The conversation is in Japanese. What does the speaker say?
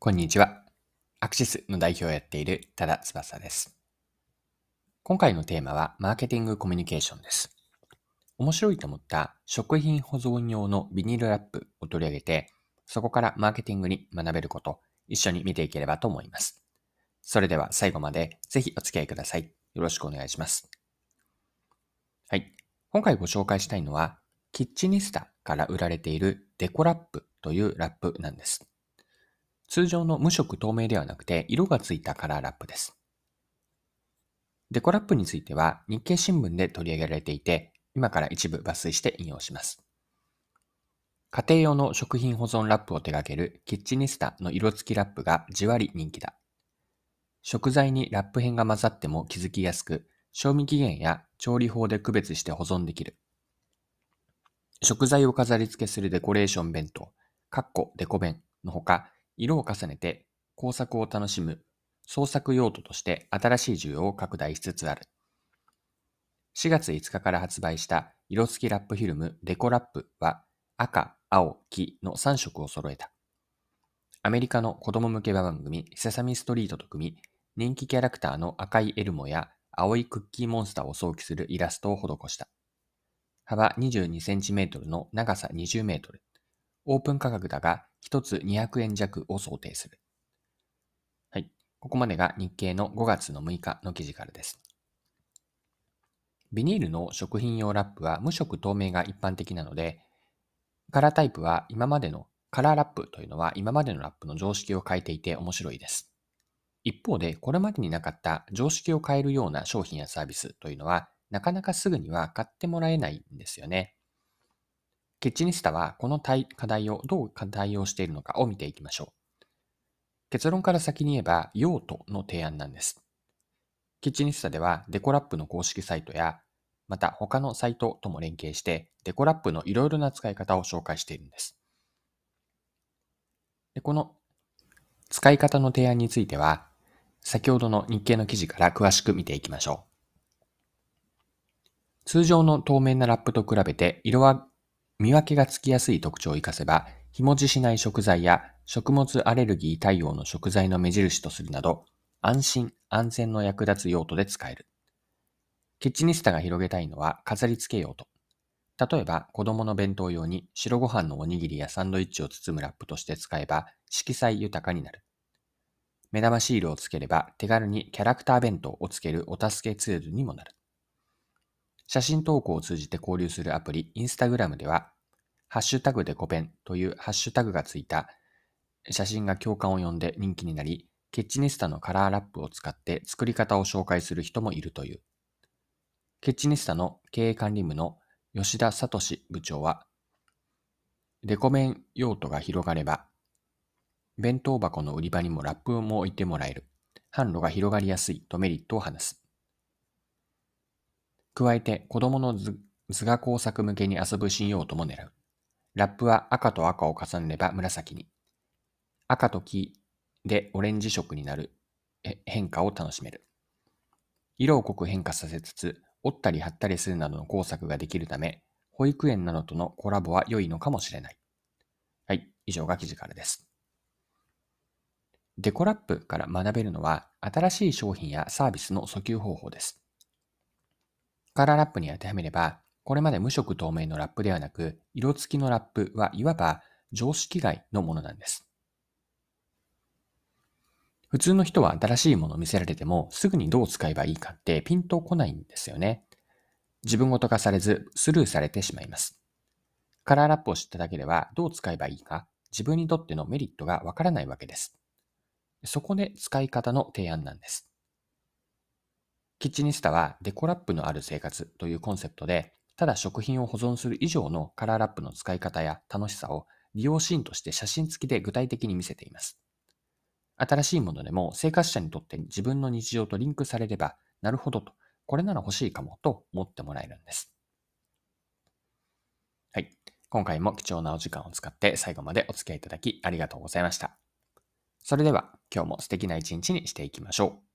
こんにちは。アクシスの代表をやっている多田翼です。今回のテーマはマーケティングコミュニケーションです。面白いと思った食品保存用のビニールラップを取り上げて、そこからマーケティングに学べること、一緒に見ていければと思います。それでは最後までぜひお付き合いください。よろしくお願いします。はい。今回ご紹介したいのは、キッチニスタから売られているデコラップというラップなんです。通常の無色透明ではなくて色がついたカラーラップです。デコラップについては日経新聞で取り上げられていて、今から一部抜粋して引用します。家庭用の食品保存ラップを手掛けるキッチニスタの色付きラップがじわり人気だ。食材にラップ片が混ざっても気づきやすく、賞味期限や調理法で区別して保存できる。食材を飾り付けするデコレーション弁当、カッコデコ弁のほか、色を重ねて工作を楽しむ創作用途として新しい需要を拡大しつつある。4月5日から発売した色付きラップフィルムデコラップは赤、青、黄の3色を揃えた。アメリカの子供向け番組セサミストリートと組み、人気キャラクターの赤いエルモや青いクッキーモンスターを想起するイラストを施した。幅 22cm の長さ 20m。オープン価格だが1つ200円弱を想定する。はい。ここまでが日経の5月の6日の記事からです。ビニールの食品用ラップは無色透明が一般的なので、カラータイプは今までのカラーラップというのは今までのラップの常識を変えていて面白いです。一方で、これまでになかった常識を変えるような商品やサービスというのは、なかなかすぐには買ってもらえないんですよね。キッチニスタはこの課題をどう対応しているのかを見ていきましょう。結論から先に言えば、用途の提案なんです。キッチニスタではデコラップの公式サイトや、また他のサイトとも連携して、デコラップのいろいろな使い方を紹介しているんです。でこの使い方の提案については、先ほどの日経の記事から詳しく見ていきましょう。通常の透明なラップと比べて色は見分けがつきやすい特徴を活かせば、日持ちしない食材や食物アレルギー対応の食材の目印とするなど、安心安全の役立つ用途で使える。キッチニスタが広げたいのは飾り付け用途。例えば子供の弁当用に白ご飯のおにぎりやサンドイッチを包むラップとして使えば色彩豊かになる。目玉シールをつければ手軽にキャラクター弁当をつけるお助けツールにもなる。写真投稿を通じて交流するアプリ、インスタグラムでは、ハッシュタグでコペンというハッシュタグがついた写真が共感を呼んで人気になり、ケッチニスタのカラーラップを使って作り方を紹介する人もいるという。ケッチニスタの経営管理部の吉田聡部長は、デコメン用途が広がれば、弁当箱の売り場にもラップも置いてもらえる。販路が広がりやすいとメリットを話す。加えて子供の図画工作向けに遊ぶ新用途も狙う。ラップは赤と赤を重ねれば紫に。赤と黄でオレンジ色になる変化を楽しめる。色を濃く変化させつつ、折ったり貼ったりするなどの工作ができるため、保育園などとのコラボは良いのかもしれない。はい、以上が記事からです。デコラップから学べるのは、新しい商品やサービスの訴求方法です。カラーラップに当てはめれば、これまで無色透明のラップではなく、色付きのラップはいわば常識外のものなんです。普通の人は新しいものを見せられても、すぐにどう使えばいいかってピンとこないんですよね。自分ごと化されず、スルーされてしまいます。カラーラップを知っただけでは、どう使えばいいか、自分にとってのメリットがわからないわけです。そこで使い方の提案なんです。キッチニスタはデコラップのある生活というコンセプトで、ただ食品を保存する以上のカラーラップの使い方や楽しさを利用シーンとして写真付きで具体的に見せています。新しいものでも生活者にとって自分の日常とリンクされれば、なるほどと、これなら欲しいかもと思ってもらえるんです。はい。今回も貴重なお時間を使って最後までお付き合いいただきありがとうございました。それでは今日も素敵な一日にしていきましょう。